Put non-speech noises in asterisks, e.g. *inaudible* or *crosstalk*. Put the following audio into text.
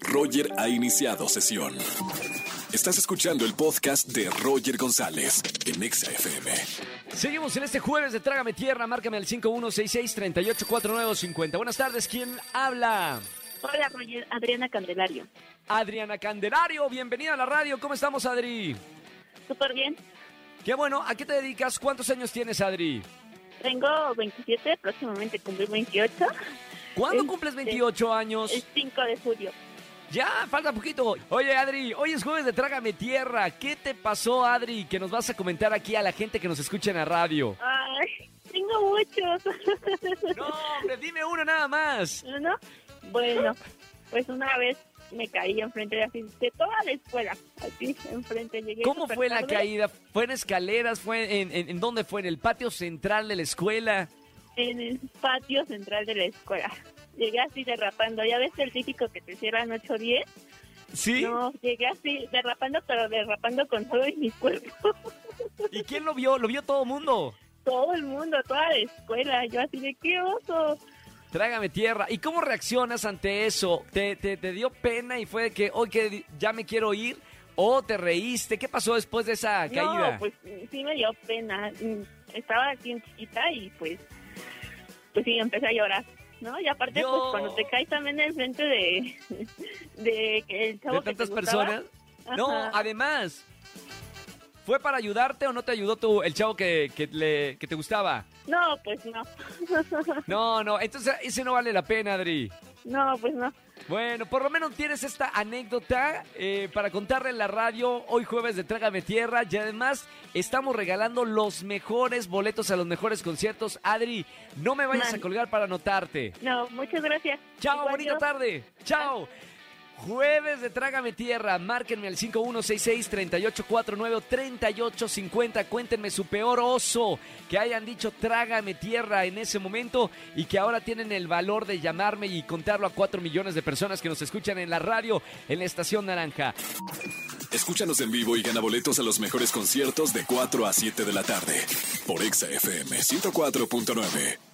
Roger ha iniciado sesión. Estás escuchando el podcast de Roger González en Exa FM. Seguimos en este jueves de Trágame Tierra. Márcame al 5166-384950. Buenas tardes, ¿quién habla? Hola, Roger. Adriana Candelario. Adriana Candelario, bienvenida a la radio. ¿Cómo estamos, Adri? Súper bien. Qué bueno, ¿a qué te dedicas? ¿Cuántos años tienes, Adri? Tengo 27, próximamente cumplí 28. ¿Cuándo Este, cumples 28 años? El 5 de julio. Ya, falta poquito. Oye, Adri, hoy es jueves de Trágame Tierra. ¿Qué te pasó, Adri, que nos vas a comentar aquí a la gente que nos escucha en la radio? Ay, tengo muchos. No, hombre, dime uno nada más. ¿No? Bueno, pues una vez me caí enfrente de, de toda la escuela. Así, enfrente llegué. ¿Cómo fue la caída? ¿Fue en escaleras? ¿Fue en, en, en dónde fue? ¿En el patio central de la escuela? En el patio central de la escuela. Llegué así derrapando. ¿Ya ves el típico que te cierran 8 o 10? ¿Sí? No, llegué así derrapando, pero derrapando con todo en mi cuerpo. *laughs* ¿Y quién lo vio? ¿Lo vio todo el mundo? todo el mundo, toda la escuela. Yo así de qué oso. Trágame tierra. ¿Y cómo reaccionas ante eso? ¿Te, te, te dio pena y fue de que, hoy que ya me quiero ir? ¿O te reíste? ¿Qué pasó después de esa caída? No, pues sí me dio pena. Estaba aquí en chiquita y pues, pues sí, empecé a llorar. ¿No? Y aparte, Yo- pues cuando te caes también enfrente de, *laughs* de el chavo ¿De que te tantas gustaba, personas? No, Ajá. además, ¿fue para ayudarte o no te ayudó tu, el chavo que, que, le- que te gustaba? No, pues no. *laughs* No, no, entonces ese no vale la pena, Adri. No, pues no. Bueno, por lo menos tienes esta anécdota eh, para contarle en la radio hoy jueves de Trágame Tierra y además estamos regalando los mejores boletos a los mejores conciertos. Adri, no me vayas a colgar para anotarte. No, muchas gracias. Chao, bonita tarde. Chao. Jueves de Trágame Tierra, márquenme al 5166-3849-3850. Cuéntenme su peor oso que hayan dicho Trágame Tierra en ese momento y que ahora tienen el valor de llamarme y contarlo a 4 millones de personas que nos escuchan en la radio, en la estación naranja. Escúchanos en vivo y gana boletos a los mejores conciertos de 4 a 7 de la tarde por Exa FM 104.9.